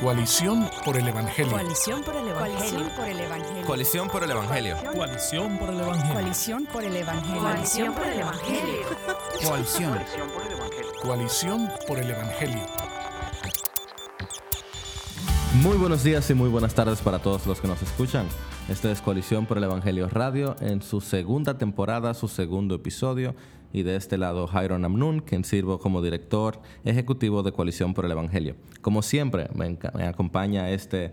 Coalición por el Evangelio. Coalición por el Evangelio. Coalición por el Evangelio. Coalición por el Evangelio. Coalición por el Evangelio. Coalición por el Evangelio. Coalición. Coalición por el Evangelio. Muy buenos días y muy buenas tardes para todos los que nos escuchan. Este es Coalición por el Evangelio Radio en su segunda temporada, su segundo episodio. Y de este lado, Jairo Namnun, quien sirvo como director ejecutivo de Coalición por el Evangelio. Como siempre, me, acompaña este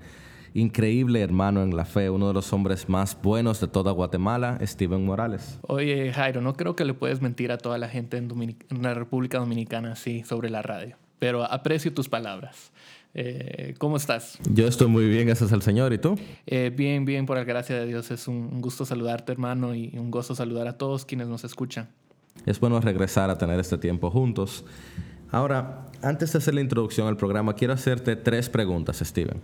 increíble hermano en la fe, uno de los hombres más buenos de toda Guatemala, Steven Morales. Oye, Jairo, no creo que le puedes mentir a toda la gente en, en la República Dominicana así sobre la radio, pero aprecio tus palabras. Eh, ¿Cómo estás? Yo estoy muy bien, gracias al Señor. ¿Y tú? Eh, bien, bien, por la gracia de Dios. Es un, gusto saludarte, hermano, y un gozo saludar a todos quienes nos escuchan. Es bueno regresar a tener este tiempo juntos. Ahora, antes de hacer la introducción al programa, quiero hacerte tres preguntas, Steven.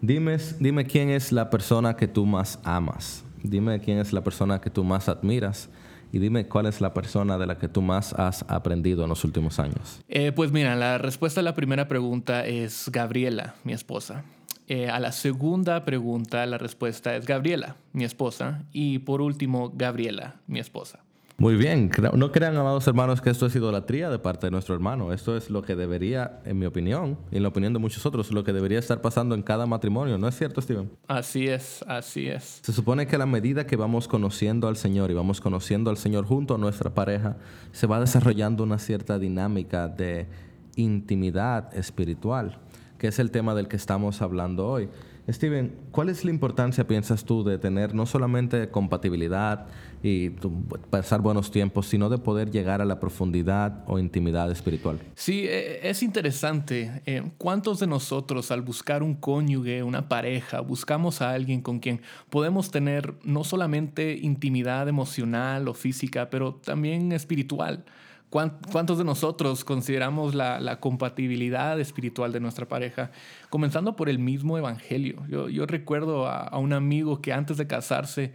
Dime, dime quién es la persona que tú más amas. Dime quién es la persona que tú más admiras. Y dime cuál es la persona de la que tú más has aprendido en los últimos años. Eh, pues mira, la respuesta a la primera pregunta es Gabriela, mi esposa. Eh, a la segunda pregunta, la respuesta es Gabriela, mi esposa. Y por último, Gabriela, mi esposa. Muy bien, no crean, amados hermanos, que esto es idolatría de parte de nuestro hermano. Esto es lo que debería, en mi opinión, y en la opinión de muchos otros, lo que debería estar pasando en cada matrimonio. ¿No es cierto, Steven? Así es, así es. Se supone que a la medida que vamos conociendo al Señor y vamos conociendo al Señor junto a nuestra pareja, se va desarrollando una cierta dinámica de intimidad espiritual, que es el tema del que estamos hablando hoy. Steven, ¿cuál es la importancia, piensas tú, de tener no solamente compatibilidad y pasar buenos tiempos, sino de poder llegar a la profundidad o intimidad espiritual? Sí, eh, es interesante. Eh, ¿Cuántos de nosotros al buscar un cónyuge, una pareja, buscamos a alguien con quien podemos tener no solamente intimidad emocional o física, pero también espiritual? ¿Cuán- ¿Cuántos de nosotros consideramos la, compatibilidad espiritual de nuestra pareja? Comenzando por el mismo Evangelio. Yo, recuerdo a, un amigo que antes de casarse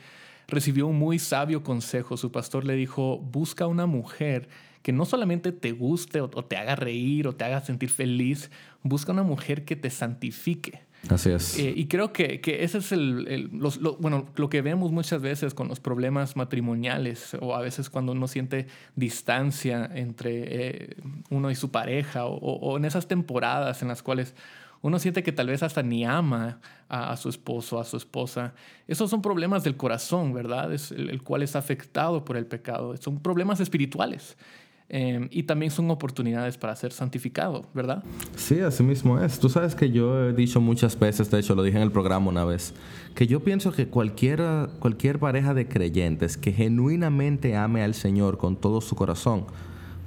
recibió un muy sabio consejo. Su pastor le dijo, busca una mujer que no solamente te guste o te haga reír o te haga sentir feliz, busca una mujer que te santifique. Así es. Eh, y creo que, que ese es el, el- los- lo, bueno, lo que vemos muchas veces con los problemas matrimoniales o a veces cuando uno siente distancia entre eh, uno y su pareja o, en esas temporadas en las cuales uno siente que tal vez hasta ni ama a, su esposo, a su esposa. Esos son problemas del corazón, ¿verdad? Es el cual es afectado por el pecado. Son problemas espirituales. Eh, y también son oportunidades para ser santificado, ¿verdad? Sí, así mismo es. Tú sabes que yo he dicho muchas veces, de hecho lo dije en el programa una vez, que yo pienso que cualquiera, cualquier pareja de creyentes que genuinamente ame al Señor con todo su corazón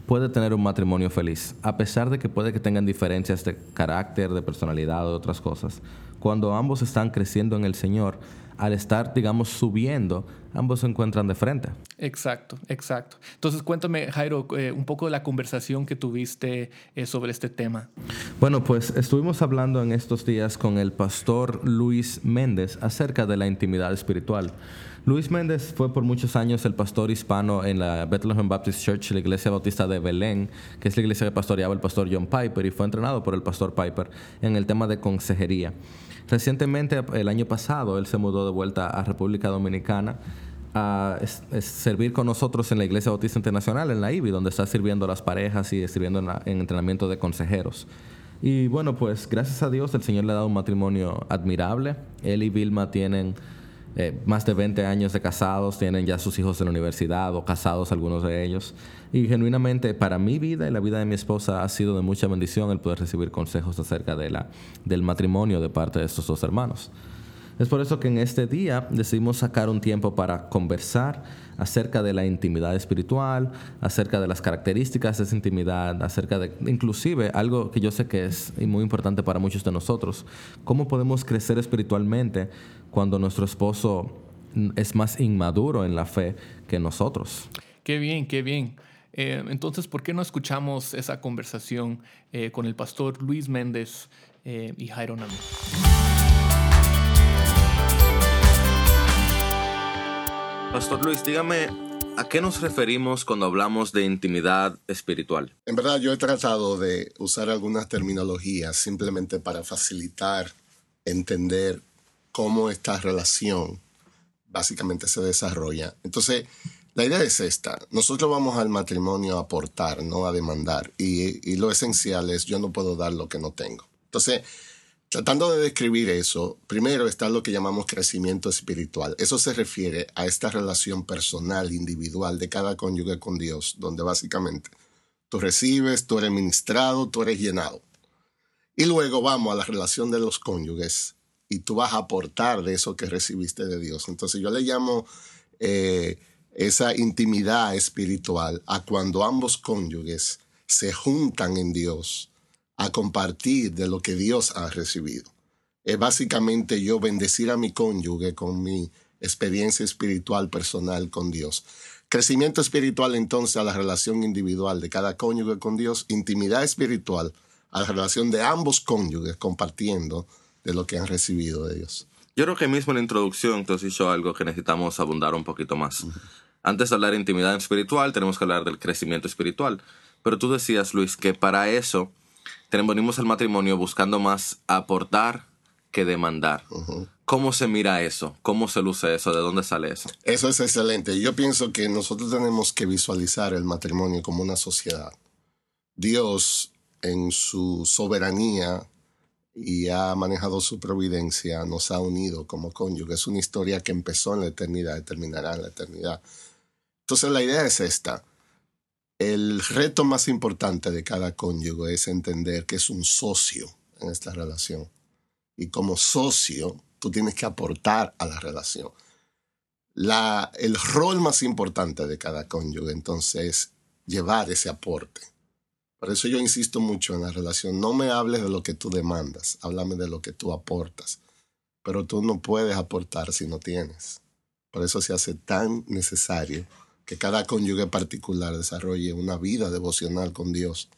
puede tener un matrimonio feliz, a pesar de que puede que tengan diferencias de carácter, de personalidad o de otras cosas. Cuando ambos están creciendo en el Señor, al estar, digamos, subiendo, ambos se encuentran de frente. Exacto, exacto. Entonces cuéntame, Jairo, eh, un poco de la conversación que tuviste eh, sobre este tema. Bueno, pues estuvimos hablando en estos días con el pastor Luis Méndez acerca de la intimidad espiritual. Luis Méndez fue por muchos años el pastor hispano en la Bethlehem Baptist Church, la iglesia bautista de Belén, que es la iglesia que pastoreaba el pastor John Piper y fue entrenado por el pastor Piper en el tema de consejería. Recientemente, el año pasado, él se mudó de vuelta a República Dominicana a servir con nosotros en la Iglesia Bautista Internacional, en la IBI, donde está sirviendo a las parejas y sirviendo en, entrenamiento de consejeros. Y bueno, pues gracias a Dios el Señor le ha dado un matrimonio admirable. Él y Vilma tienen eh, más de 20 años de casados, tienen ya sus hijos en la universidad o casados algunos de ellos. Y genuinamente para mi vida y la vida de mi esposa ha sido de mucha bendición el poder recibir consejos acerca del matrimonio de parte de estos dos hermanos. Es por eso que en este día decidimos sacar un tiempo para conversar acerca de la intimidad espiritual, acerca de las características de esa intimidad, acerca de inclusive algo que yo sé que es muy importante para muchos de nosotros, cómo podemos crecer espiritualmente cuando nuestro esposo es más inmaduro en la fe que nosotros. Qué bien, qué bien. Eh, entonces, ¿por qué no escuchamos esa conversación eh, con el pastor Luis Méndez eh, y Jairo Nami? Pastor Luis, dígame ¿A qué nos referimos cuando hablamos de intimidad espiritual? En verdad, yo he tratado de usar algunas terminologías simplemente para facilitar entender cómo esta relación básicamente se desarrolla. Entonces, la idea es esta. Nosotros vamos al matrimonio a aportar, no a demandar. Y, y lo esencial es yo no puedo dar lo que no tengo. Entonces, Tratando de describir eso, primero está lo que llamamos crecimiento espiritual. Eso se refiere a esta relación personal, individual de cada cónyuge con Dios, donde básicamente tú recibes, tú eres ministrado, tú eres llenado. Y luego vamos a la relación de los cónyuges y tú vas a aportar de eso que recibiste de Dios. Entonces yo le llamo eh, esa intimidad espiritual a cuando ambos cónyuges se juntan en Dios a compartir de lo que Dios ha recibido. Es básicamente yo bendecir a mi cónyuge con mi experiencia espiritual personal con Dios. Crecimiento espiritual entonces a la relación individual de cada cónyuge con Dios, intimidad espiritual a la relación de ambos cónyuges compartiendo de lo que han recibido de Dios. Yo creo que mismo en la introducción tú has dicho algo que necesitamos abundar un poquito más. Antes de hablar de intimidad espiritual, tenemos que hablar del crecimiento espiritual. Pero tú decías, Luis, que para eso venimos al matrimonio buscando más aportar que demandar. ¿Cómo se mira eso? ¿Cómo se luce eso? ¿De dónde sale eso? Eso es excelente. Yo pienso que nosotros tenemos que visualizar el matrimonio como una sociedad. Dios, en su soberanía y ha manejado su providencia, nos ha unido como cónyuge. Es una historia que empezó en la eternidad y terminará en la eternidad. Entonces la idea es esta. El reto más importante de cada cónyuge es entender que es un socio en esta relación. Y como socio, tú tienes que aportar a la relación. La, el rol más importante de cada cónyuge, entonces, es llevar ese aporte. Por eso yo insisto mucho en la relación. No me hables de lo que tú demandas, háblame de lo que tú aportas. Pero tú no puedes aportar si no tienes. Por eso se hace tan necesario que cada cónyuge particular desarrolle una vida devocional con Dios,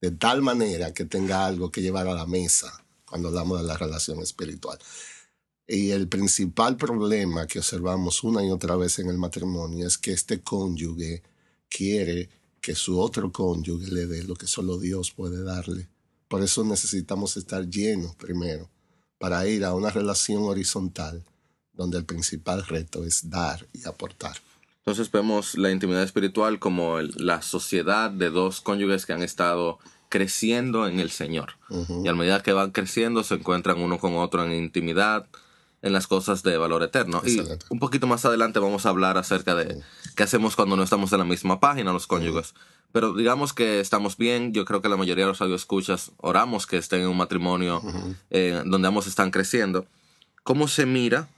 de tal manera que tenga algo que llevar a la mesa cuando hablamos de la relación espiritual. Y el principal problema que observamos una y otra vez en el matrimonio es que este cónyuge quiere que su otro cónyuge le dé lo que solo Dios puede darle. Por eso necesitamos estar llenos primero para ir a una relación horizontal donde el principal reto es dar y aportar. Entonces vemos la intimidad espiritual como la sociedad de dos cónyuges que han estado creciendo en el Señor. Y a medida que van creciendo se encuentran uno con otro en intimidad, en las cosas de valor eterno. Y un poquito más adelante vamos a hablar acerca de qué hacemos cuando no estamos en la misma página los cónyuges. Pero digamos que estamos bien, yo creo que la mayoría de los radioescuchas oramos que estén en un matrimonio eh, donde ambos están creciendo. ¿Cómo se mira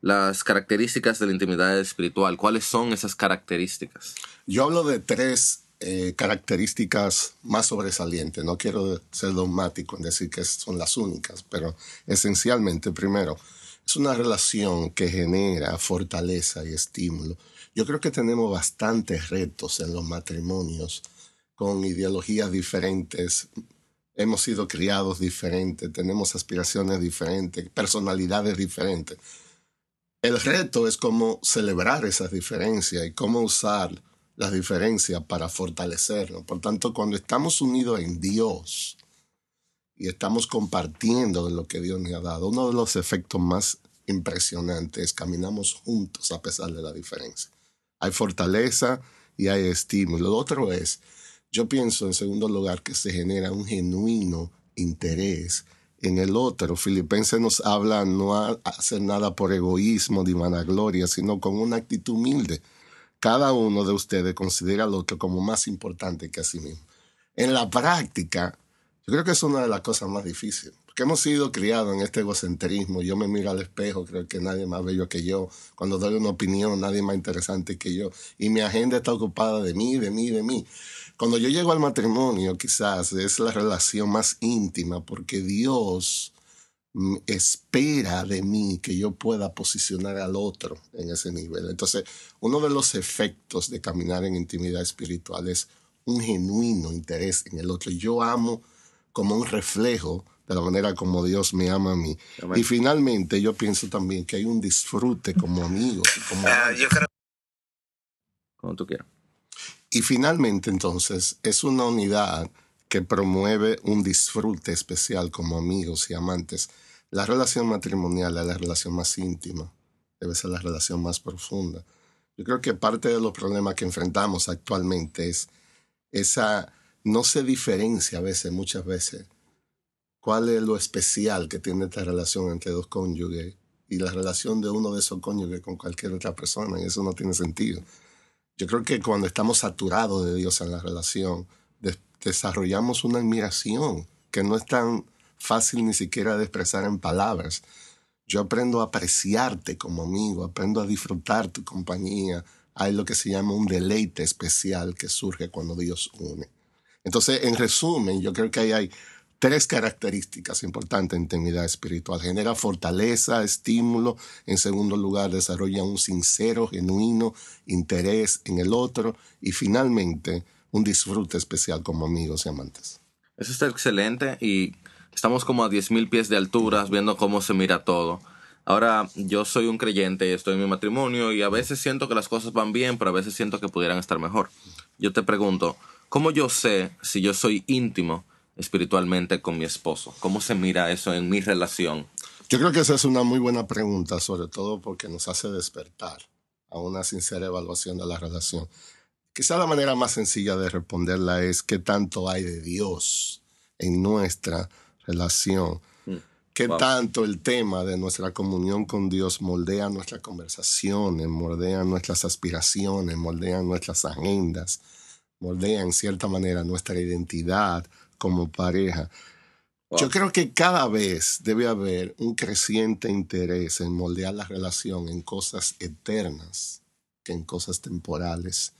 las características de la intimidad espiritual. ¿Cuáles son esas características? Yo hablo de tres eh, características más sobresalientes. No quiero ser dogmático en decir que son las únicas, pero esencialmente, primero, es una relación que genera fortaleza y estímulo. Yo creo que tenemos bastantes retos en los matrimonios con ideologías diferentes. Hemos sido criados diferentes, tenemos aspiraciones diferentes, personalidades diferentes el reto es cómo celebrar esas diferencias y cómo usar las diferencias para fortalecerlo. Por tanto, cuando estamos unidos en Dios y estamos compartiendo lo que Dios nos ha dado, uno de los efectos más impresionantes es caminamos juntos a pesar de la diferencia. Hay fortaleza y hay estímulo. Lo otro es, yo pienso en segundo lugar que se genera un genuino interés en el otro. Filipenses nos habla no a hacer nada por egoísmo ni vanagloria, sino con una actitud humilde. Cada uno de ustedes considera al otro como más importante que a sí mismo. En la práctica, yo creo que es una de las cosas más difíciles, porque hemos sido criados en este egocentrismo. Yo me miro al espejo, creo que nadie más bello que yo. Cuando doy una opinión, nadie más interesante que yo. Y mi agenda está ocupada de mí, de mí, de mí. Cuando yo llego al matrimonio, quizás es la relación más íntima porque Dios mm, espera de mí que yo pueda posicionar al otro en ese nivel. Entonces, uno de los efectos de caminar en intimidad espiritual es un genuino interés en el otro. Yo amo como un reflejo de la manera como Dios me ama a mí. Y finalmente yo pienso también que hay un disfrute como amigos. Como ah, yo creo Como tú quieras. Y finalmente, entonces, es una unidad que promueve un disfrute especial como amigos y amantes. La relación matrimonial es la relación más íntima, debe ser la relación más profunda. Yo creo que parte de los problemas que enfrentamos actualmente es esa, no se diferencia a veces, muchas veces, cuál es lo especial que tiene esta relación entre dos cónyuges y la relación de uno de esos cónyuges con cualquier otra persona, y eso no tiene sentido. Yo creo que cuando estamos saturados de Dios en la relación, desarrollamos una admiración que no es tan fácil ni siquiera de expresar en palabras. Yo aprendo a apreciarte como amigo, aprendo a disfrutar tu compañía. Hay lo que se llama un deleite especial que surge cuando Dios une. Entonces, en resumen, yo creo que ahí hay tres características importantes en intimidad espiritual. Genera fortaleza, estímulo. En segundo lugar, desarrolla un sincero, genuino interés en el otro. Y finalmente, un disfrute especial como amigos y amantes. Eso está excelente y estamos como a 10.000 pies de altura viendo cómo se mira todo. Ahora, yo soy un creyente y estoy en mi matrimonio y a veces siento que las cosas van bien, pero a veces siento que pudieran estar mejor. Yo te pregunto, ¿cómo yo sé si yo soy íntimo espiritualmente con mi esposo? ¿Cómo se mira eso en mi relación? Yo creo que esa es una muy buena pregunta, sobre todo porque nos hace despertar a una sincera evaluación de la relación. Quizá la manera más sencilla de responderla es qué tanto hay de Dios en nuestra relación. Mm. ¿Qué tanto el tema de nuestra comunión con Dios moldea nuestras conversaciones, moldea nuestras aspiraciones, moldea nuestras agendas, moldea en cierta manera nuestra identidad como pareja? Yo creo que cada vez debe haber un creciente interés en moldear la relación en cosas eternas que en cosas temporales.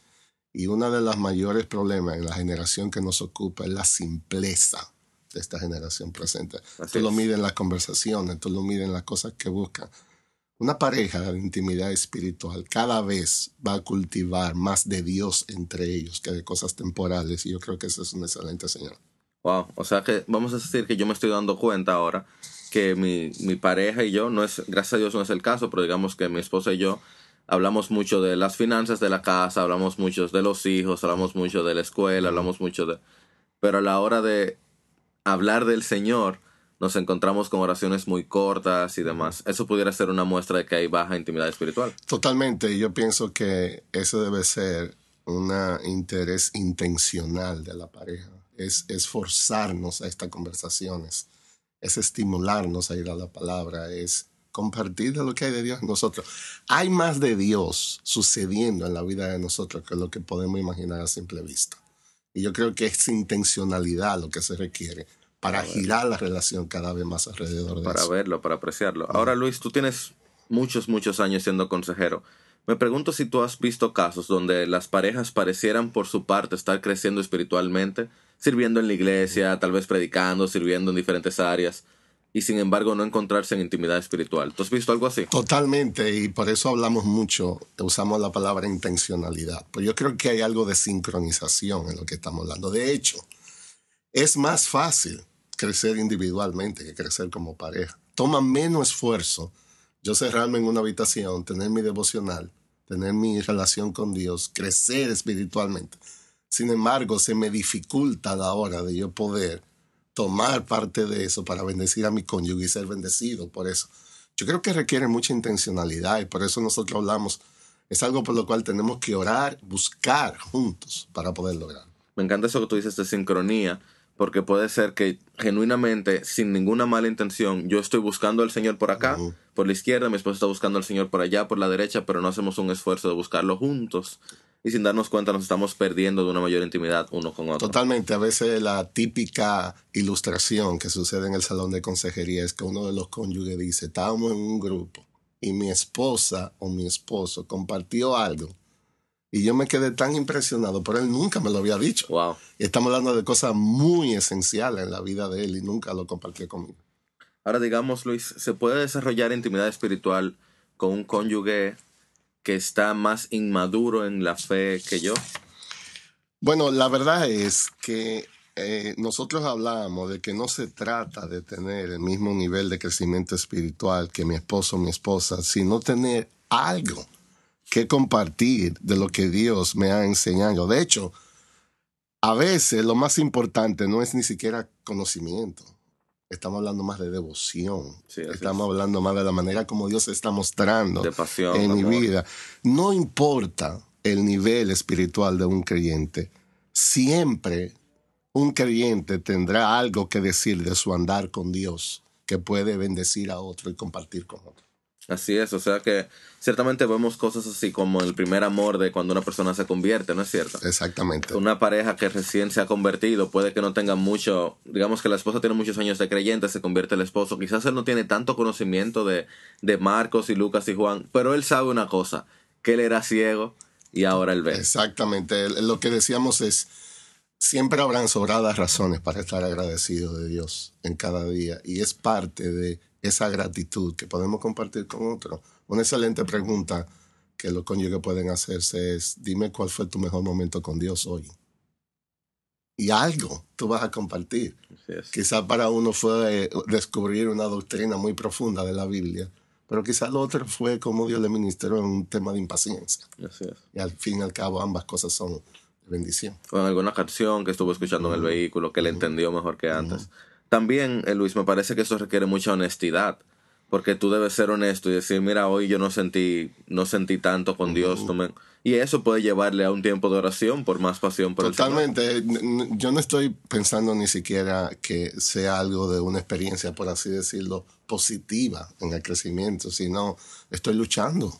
Y uno de los mayores problemas en la generación que nos ocupa es la simpleza de esta generación presente. tú lo mides en las conversaciones, tú lo mides en las cosas que buscan. Una pareja de intimidad espiritual cada vez va a cultivar más de Dios entre ellos que de cosas temporales y yo creo que eso es un excelente señal. Wow, o sea que vamos a decir que yo me estoy dando cuenta ahora que mi, mi pareja y yo, no es, gracias a Dios no es el caso, pero digamos que mi esposa y yo hablamos mucho de las finanzas de la casa, hablamos mucho de los hijos, hablamos mucho de la escuela, hablamos mucho de... Pero a la hora de hablar del Señor, nos encontramos con oraciones muy cortas y demás. Eso pudiera ser una muestra de que hay baja intimidad espiritual. Totalmente. Yo pienso que eso debe ser un interés intencional de la pareja. Es, es forzarnos a estas conversaciones, es estimularnos a ir a la palabra, es compartir de lo que hay de Dios en nosotros. Hay más de Dios sucediendo en la vida de nosotros que lo que podemos imaginar a simple vista. Y yo creo que es intencionalidad lo que se requiere para, girar la relación cada vez más alrededor de para eso. Para verlo, para apreciarlo. Ahora, Luis, tú tienes muchos, muchos años siendo consejero. Me pregunto si tú has visto casos donde las parejas parecieran por su parte estar creciendo espiritualmente, sirviendo en la iglesia, tal vez predicando, sirviendo en diferentes áreas, y sin embargo no encontrarse en intimidad espiritual. ¿Tú has visto algo así? Totalmente, y por eso hablamos mucho, usamos la palabra intencionalidad. Pues yo creo que hay algo de sincronización en lo que estamos hablando. De hecho, es más fácil crecer individualmente que crecer como pareja. Toma menos esfuerzo yo cerrarme en una habitación, tener mi devocional, tener mi relación con Dios, crecer espiritualmente. Sin embargo, se me dificulta la hora de yo poder tomar parte de eso para bendecir a mi cónyuge y ser bendecido por eso. Yo creo que requiere mucha intencionalidad y por eso nosotros hablamos, es algo por lo cual tenemos que orar, buscar juntos para poder lograr. Me encanta eso que tú dices de sincronía, porque puede ser que genuinamente, sin ninguna mala intención, yo estoy buscando al Señor por acá, por la izquierda, mi esposa está buscando al Señor por allá, por la derecha, pero no hacemos un esfuerzo de buscarlo juntos y sin darnos cuenta nos estamos perdiendo de una mayor intimidad uno con otro. Totalmente. A veces la típica ilustración que sucede en el salón de consejería es que uno de los cónyuges dice, estábamos en un grupo y mi esposa o mi esposo compartió algo y yo me quedé tan impresionado, pero él nunca me lo había dicho. Wow. Y estamos hablando de cosas muy esenciales en la vida de él y nunca lo compartió conmigo. Ahora digamos, Luis, ¿se puede desarrollar intimidad espiritual con un cónyuge que está más inmaduro en la fe que yo? Bueno, la verdad es que eh, nosotros hablábamos de que no se trata de tener el mismo nivel de crecimiento espiritual que mi esposo o mi esposa, sino tener algo que compartir de lo que Dios me ha enseñado. De hecho, a veces lo más importante no es ni siquiera conocimiento. Estamos hablando más de devoción. Sí, Estamos hablando más de la manera como Dios se está mostrando De pasión, en mi vida. No importa el nivel espiritual de un creyente, siempre un creyente tendrá algo que decir de su andar con Dios que puede bendecir a otro y compartir con otro. Así es, o sea que ciertamente vemos cosas así como el primer amor de cuando una persona se convierte, ¿no es cierto? Exactamente. Una pareja que recién se ha convertido puede que no tenga mucho, digamos que la esposa tiene muchos años de creyente, se convierte el esposo, quizás él no tiene tanto conocimiento de, de Marcos y Lucas y Juan, pero él sabe una cosa, que él era ciego y ahora él ve. Exactamente. Lo que decíamos es, siempre habrán sobradas razones para estar agradecidos de Dios en cada día y es parte de esa gratitud que podemos compartir con otro. Una excelente pregunta que los cónyuges pueden hacerse es, dime cuál fue tu mejor momento con Dios hoy. Y algo tú vas a compartir. Quizás para uno fue eh, descubrir una doctrina muy profunda de la Biblia, pero quizás lo otro fue cómo Dios le ministró en un tema de impaciencia. Así es. Y al fin y al cabo ambas cosas son bendición. o en alguna canción que estuvo escuchando en el vehículo, que le entendió mejor que antes. También, eh, Luis, me parece que eso requiere mucha honestidad, porque tú debes ser honesto y decir, mira, hoy yo no sentí, no sentí tanto con Dios. no me-". Y eso puede llevarle a un tiempo de oración por más pasión por el. Totalmente. N- n- Yo no estoy pensando ni siquiera que sea algo de una experiencia, por así decirlo, positiva en el crecimiento, sino estoy luchando.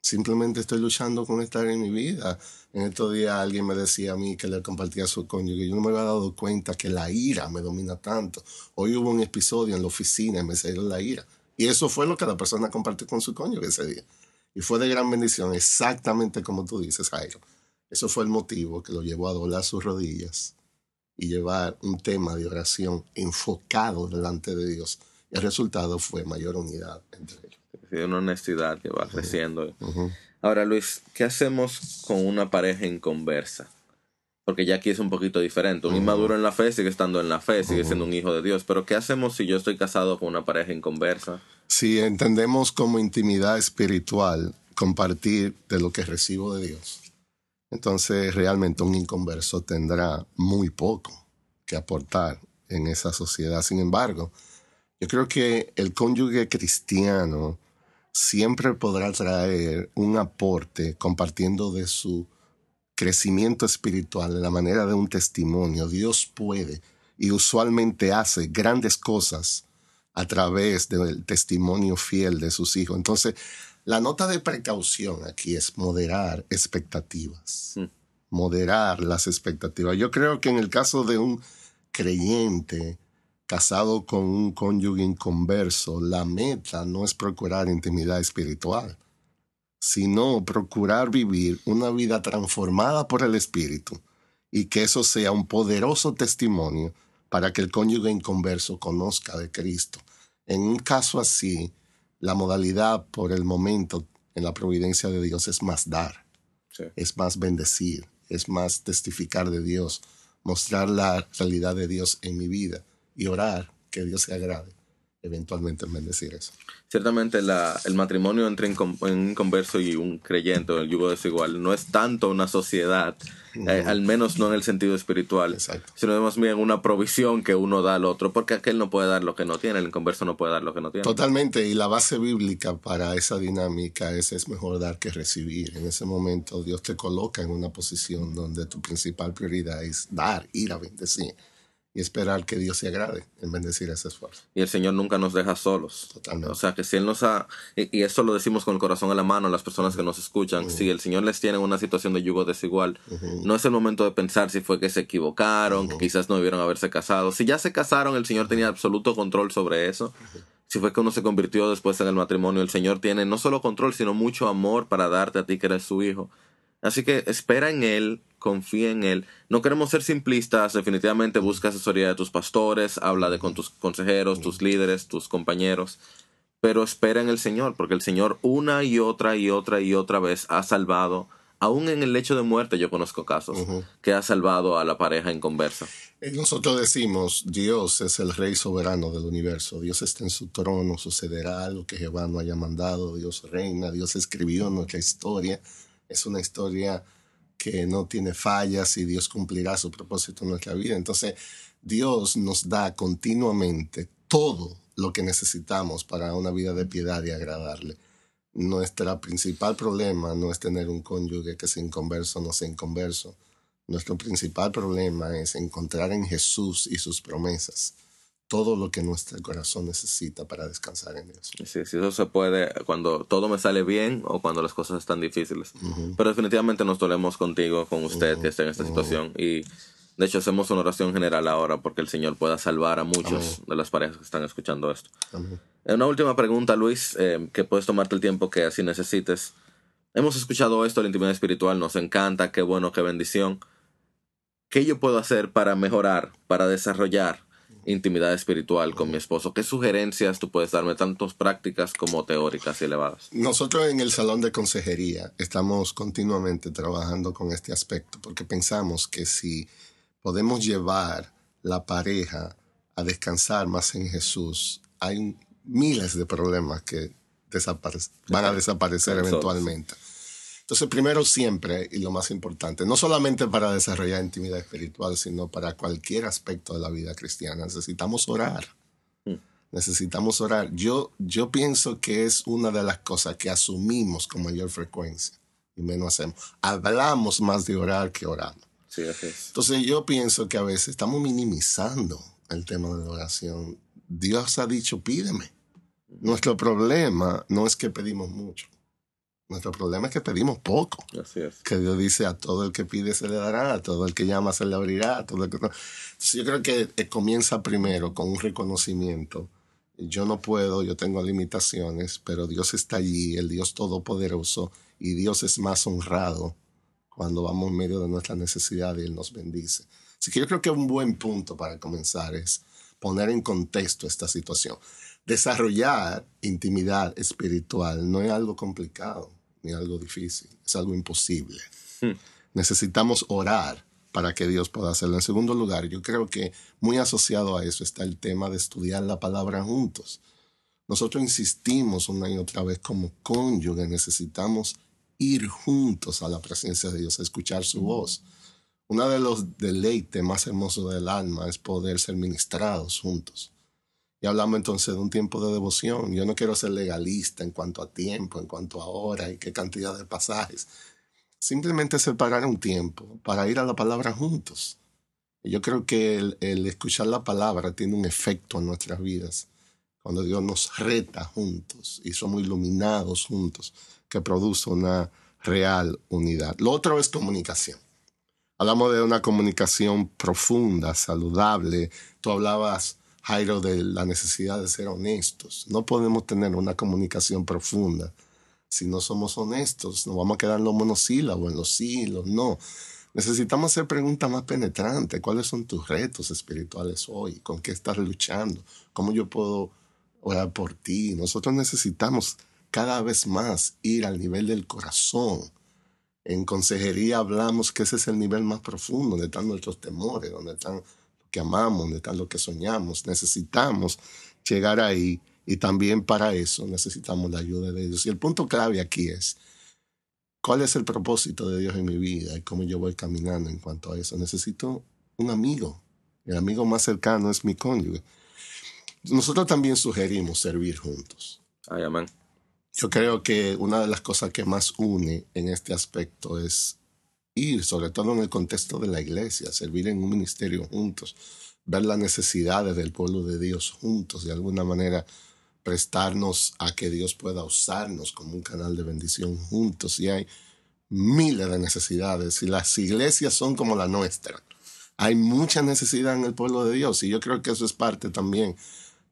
Simplemente estoy luchando con estar en mi vida. En estos días alguien me decía a mí que le compartía a su cónyuge. Yo no me había dado cuenta que la ira me domina tanto. Hoy hubo un episodio en la oficina y me salió la ira. Y eso fue lo que la persona compartió con su cónyuge ese día. Y fue de gran bendición, exactamente como tú dices, Jairo. Eso fue el motivo que lo llevó a doblar sus rodillas y llevar un tema de oración enfocado delante de Dios. Y el resultado fue mayor unidad entre ellos. Sí, una honestidad que va creciendo. Ujú. Ahora, Luis, ¿qué hacemos con una pareja inconversa? Porque ya aquí es un poquito diferente. Un inmaduro en la fe sigue estando en la fe, sigue siendo un hijo de Dios. Pero ¿qué hacemos si yo estoy casado con una pareja inconversa? Si entendemos como intimidad espiritual compartir de lo que recibo de Dios, entonces realmente un inconverso tendrá muy poco que aportar en esa sociedad. Sin embargo, yo creo que el cónyuge cristiano siempre podrá traer un aporte compartiendo de su crecimiento espiritual, de la manera de un testimonio. Dios puede y usualmente hace grandes cosas a través del testimonio fiel de sus hijos. Entonces, la nota de precaución aquí es moderar expectativas. Mm. Moderar las expectativas. Yo creo que en el caso de un creyente casado con un cónyuge inconverso, la meta no es procurar intimidad espiritual, sino procurar vivir una vida transformada por el Espíritu y que eso sea un poderoso testimonio para que el cónyuge inconverso conozca de Cristo. En un caso así, la modalidad por el momento en la providencia de Dios es más dar, Sí. es más bendecir, es más testificar de Dios, mostrar la realidad de Dios en mi vida y orar que Dios se agrade eventualmente en bendecir eso. Ciertamente la, el matrimonio entre un converso y un creyente, el yugo desigual, no es tanto una sociedad, eh, al menos no en el sentido espiritual, Exacto. sino más bien una provisión que uno da al otro, porque aquel no puede dar lo que no tiene, el inconverso no puede dar lo que no tiene. Totalmente, y la base bíblica para esa dinámica es es mejor dar que recibir. En ese momento Dios te coloca en una posición donde tu principal prioridad es dar, ir a bendecir y esperar que Dios se agrade en bendecir ese esfuerzo. Y el Señor nunca nos deja solos. Totalmente. O sea, que si Él nos ha... Y, y esto lo decimos con el corazón en la mano a las personas que nos escuchan. Si el Señor les tiene en una situación de yugo desigual, no es el momento de pensar si fue que se equivocaron, que quizás no debieron haberse casado. Si ya se casaron, el Señor tenía absoluto control sobre eso. Si fue que uno se convirtió después en el matrimonio, el Señor tiene no solo control, sino mucho amor para darte a ti que eres su hijo. Así que espera en Él, confía en Él. No queremos ser simplistas, definitivamente busca asesoría de tus pastores, habla de con tus consejeros, tus líderes, tus compañeros, pero espera en el Señor, porque el Señor una y otra y otra y otra vez ha salvado aún en el lecho de muerte yo conozco casos que ha salvado a la pareja en conversa. Eh, Nosotros decimos, Dios es el rey soberano del universo, Dios está en su trono, sucederá lo que Jehová no haya mandado, Dios reina, Dios escribió nuestra historia, es una historia que no tiene fallas y Dios cumplirá su propósito en nuestra vida. Entonces, Dios nos da continuamente todo lo que necesitamos para una vida de piedad y agradarle. Nuestro principal problema no es tener un cónyuge que sea inconverso o no sea inconverso. Nuestro principal problema es encontrar en Jesús y sus promesas todo lo que nuestro corazón necesita para descansar en Dios. Sí, sí, eso se puede cuando todo me sale bien o cuando las cosas están difíciles. Pero definitivamente nos dolemos contigo, con usted que está en esta situación. Y de hecho hacemos una oración general ahora porque el Señor pueda salvar a muchos de las parejas que están escuchando esto. Amén. Una última pregunta, Luis, eh, que puedes tomarte el tiempo que así necesites. Hemos escuchado esto, la intimidad espiritual, nos encanta, qué bueno, qué bendición. ¿Qué yo puedo hacer para mejorar, para desarrollar intimidad espiritual con mi esposo? ¿Qué sugerencias tú puedes darme, tanto prácticas como teóricas y elevadas? Nosotros en el salón de consejería estamos continuamente trabajando con este aspecto porque pensamos que si podemos llevar la pareja a descansar más en Jesús, hay miles de problemas que van a desaparecer eventualmente. Entonces, primero siempre, y lo más importante, no solamente para desarrollar intimidad espiritual, sino para cualquier aspecto de la vida cristiana, necesitamos orar. Necesitamos orar. Yo, yo pienso que es una de las cosas que asumimos con mayor frecuencia y menos hacemos. Hablamos más de orar que oramos. Sí, así es. Entonces yo pienso que a veces estamos minimizando el tema de la oración. Dios ha dicho, pídeme. Nuestro problema no es que pedimos mucho. Nuestro problema es que pedimos poco. Así es. Que Dios dice, a todo el que pide se le dará, a todo el que llama se le abrirá. a todo el que... Entonces yo creo que eh, comienza primero con un reconocimiento. Yo no puedo, yo tengo limitaciones, pero Dios está allí, el Dios Todopoderoso, y Dios es más honrado cuando vamos en medio de nuestra necesidad y Él nos bendice. Así que yo creo que un buen punto para comenzar es poner en contexto esta situación. Desarrollar intimidad espiritual no es algo complicado ni algo difícil, es algo imposible. Necesitamos orar para que Dios pueda hacerlo. En segundo lugar, yo creo que muy asociado a eso está el tema de estudiar la palabra juntos. Nosotros insistimos una y otra vez como cónyuge, necesitamos ir juntos a la presencia de Dios, a escuchar su voz. Uno de los deleites más hermosos del alma es poder ser ministrados juntos. Y hablamos entonces de un tiempo de devoción. Yo no quiero ser legalista en cuanto a tiempo, en cuanto a hora y qué cantidad de pasajes. Simplemente separar un tiempo para ir a la palabra juntos. Yo creo que el, el escuchar la palabra tiene un efecto en nuestras vidas. Cuando Dios nos reta juntos y somos iluminados juntos, que produce una real unidad. Lo otro es comunicación. Hablamos de una comunicación profunda, saludable. Tú hablabas, Jairo, de la necesidad de ser honestos. No podemos tener una comunicación profunda si no somos honestos. Nos vamos a quedar en los monosílabos, en los sí, los no. Necesitamos hacer preguntas más penetrantes. ¿Cuáles son tus retos espirituales hoy? ¿Con qué estás luchando? ¿Cómo yo puedo orar por ti? Nosotros necesitamos cada vez más ir al nivel del corazón. En consejería hablamos que ese es el nivel más profundo, donde están nuestros temores, donde están que amamos, donde están lo que soñamos. Necesitamos llegar ahí y también para eso necesitamos la ayuda de Dios. Y el punto clave aquí es, ¿cuál es el propósito de Dios en mi vida y cómo yo voy caminando en cuanto a eso? Necesito un amigo. El amigo más cercano es mi cónyuge. Nosotros también sugerimos servir juntos. Ay, amén. Yo creo que una de las cosas que más une en este aspecto es sobre todo en el contexto de la iglesia, servir en un ministerio juntos, ver las necesidades del pueblo de Dios juntos, de alguna manera prestarnos a que Dios pueda usarnos como un canal de bendición juntos. Y hay miles de necesidades y las iglesias son como la nuestra. Hay mucha necesidad en el pueblo de Dios y yo creo que eso es parte también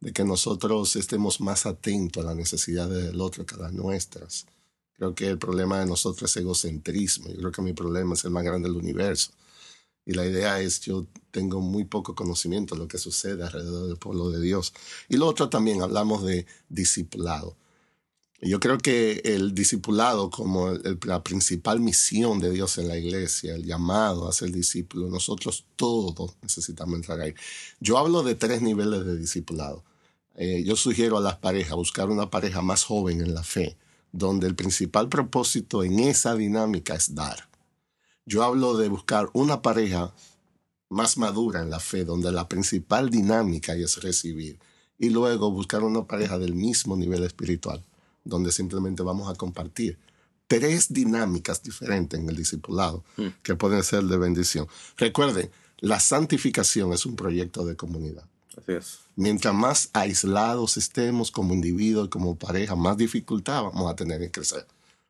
de que nosotros estemos más atentos a las necesidades del otro que a las nuestras. Creo que el problema de nosotros es egocentrismo. Yo creo que mi problema es el más grande del universo. Y la idea es, yo tengo muy poco conocimiento de lo que sucede alrededor del pueblo de Dios. Y lo otro también, hablamos de discipulado. Yo creo que el discipulado como el- la principal misión de Dios en la iglesia, el llamado a ser discípulo, nosotros todos necesitamos entrar ahí. Yo hablo de tres niveles de discipulado. Eh, yo sugiero a las parejas buscar una pareja más joven en la fe, donde el principal propósito en esa dinámica es dar. Yo hablo de buscar una pareja más madura en la fe, donde la principal dinámica es recibir. Y luego buscar una pareja del mismo nivel espiritual, donde simplemente vamos a compartir tres dinámicas diferentes en el discipulado que pueden ser de bendición. Recuerden, la santificación es un proyecto de comunidad. Así es. Mientras más aislados estemos como individuos como pareja, más dificultad vamos a tener en crecer.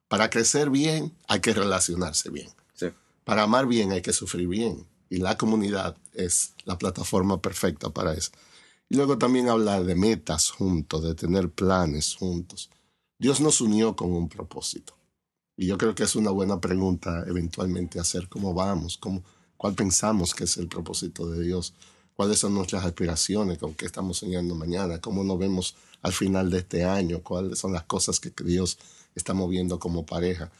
Para crecer bien hay que relacionarse bien. Sí. Para amar bien hay que sufrir bien. Y la comunidad es la plataforma perfecta para eso. Y luego también hablar de metas juntos, de tener planes juntos. Dios nos unió con un propósito. Y yo creo que es una buena pregunta eventualmente hacer cómo vamos, cómo, cuál pensamos que es el propósito de Dios, cuáles son nuestras aspiraciones, con qué estamos soñando mañana, cómo nos vemos al final de este año, cuáles son las cosas que Dios está moviendo como pareja.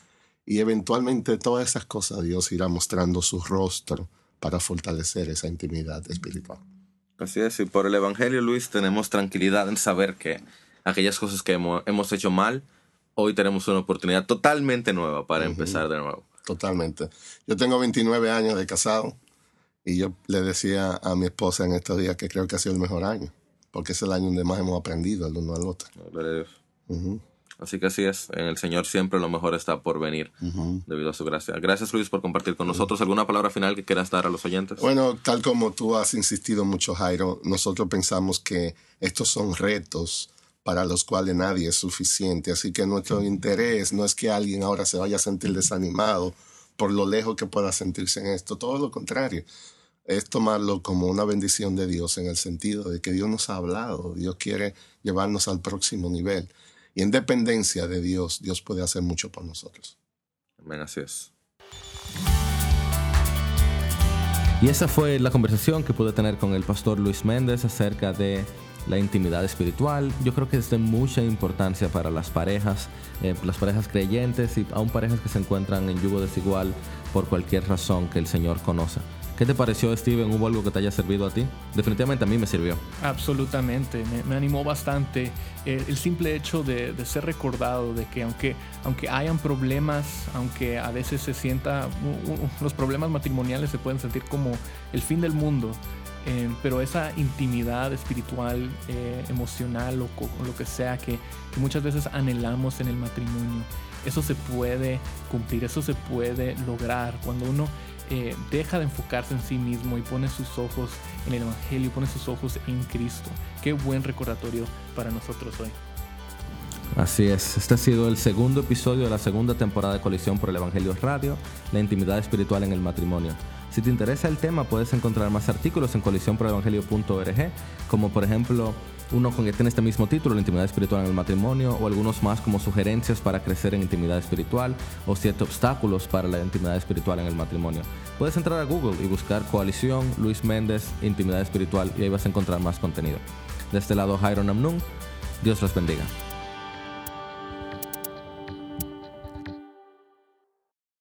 Y eventualmente todas esas cosas Dios irá mostrando su rostro para fortalecer esa intimidad espiritual. Así es, y por el Evangelio, Luis, tenemos tranquilidad en saber que aquellas cosas que hemo- hemos hecho mal, hoy tenemos una oportunidad totalmente nueva para empezar de nuevo. Totalmente. Yo tengo 29 años de casado y yo le decía a mi esposa en estos días que creo que ha sido el mejor año, porque es el año donde más hemos aprendido el uno al otro. Dios. Ujú, Así que así es, en el Señor siempre lo mejor está por venir, ujú. debido a su gracia. Gracias, Luis, por compartir con nosotros. ¿Alguna palabra final que quieras dar a los oyentes? Bueno, tal como tú has insistido mucho, Jairo, nosotros pensamos que estos son retos para los cuales nadie es suficiente. Así que nuestro interés no es que alguien ahora se vaya a sentir desanimado por lo lejos que pueda sentirse en esto. Todo lo contrario. Es tomarlo como una bendición de Dios en el sentido de que Dios nos ha hablado. Dios quiere llevarnos al próximo nivel. Y en dependencia de Dios, Dios puede hacer mucho por nosotros. Amén, así es. Y esa fue la conversación que pude tener con el pastor Luis Méndez acerca de la intimidad espiritual. Yo creo que es de mucha importancia para las parejas, eh, las parejas creyentes y aún parejas que se encuentran en yugo desigual por cualquier razón que el Señor conoce. ¿Qué te pareció, Steven? ¿Hubo algo que te haya servido a ti? Definitivamente a mí me sirvió. Absolutamente, me, me animó bastante eh, el simple hecho de, de ser recordado de que aunque, aunque hayan problemas, aunque a veces se sienta, los problemas matrimoniales se pueden sentir como el fin del mundo, eh, pero esa intimidad espiritual, eh, emocional o, o lo que sea que, que muchas veces anhelamos en el matrimonio, eso se puede cumplir, eso se puede lograr cuando uno eh, deja de enfocarse en sí mismo y pone sus ojos en el Evangelio, pone sus ojos en Cristo. Qué buen recordatorio para nosotros hoy. Así es, este ha sido el segundo episodio de la segunda temporada de Colisión por el Evangelio Radio, la intimidad espiritual en el matrimonio. Si te interesa el tema, puedes encontrar más artículos en colisionporelevangelio.org, como por ejemplo uno con que tiene este mismo título, la intimidad espiritual en el matrimonio, o algunos más como sugerencias para crecer en intimidad espiritual, o siete obstáculos para la intimidad espiritual en el matrimonio. Puedes entrar a Google y buscar Coalición Luis Méndez Intimidad Espiritual y ahí vas a encontrar más contenido. De este lado, Jairo Namnun, Dios los bendiga.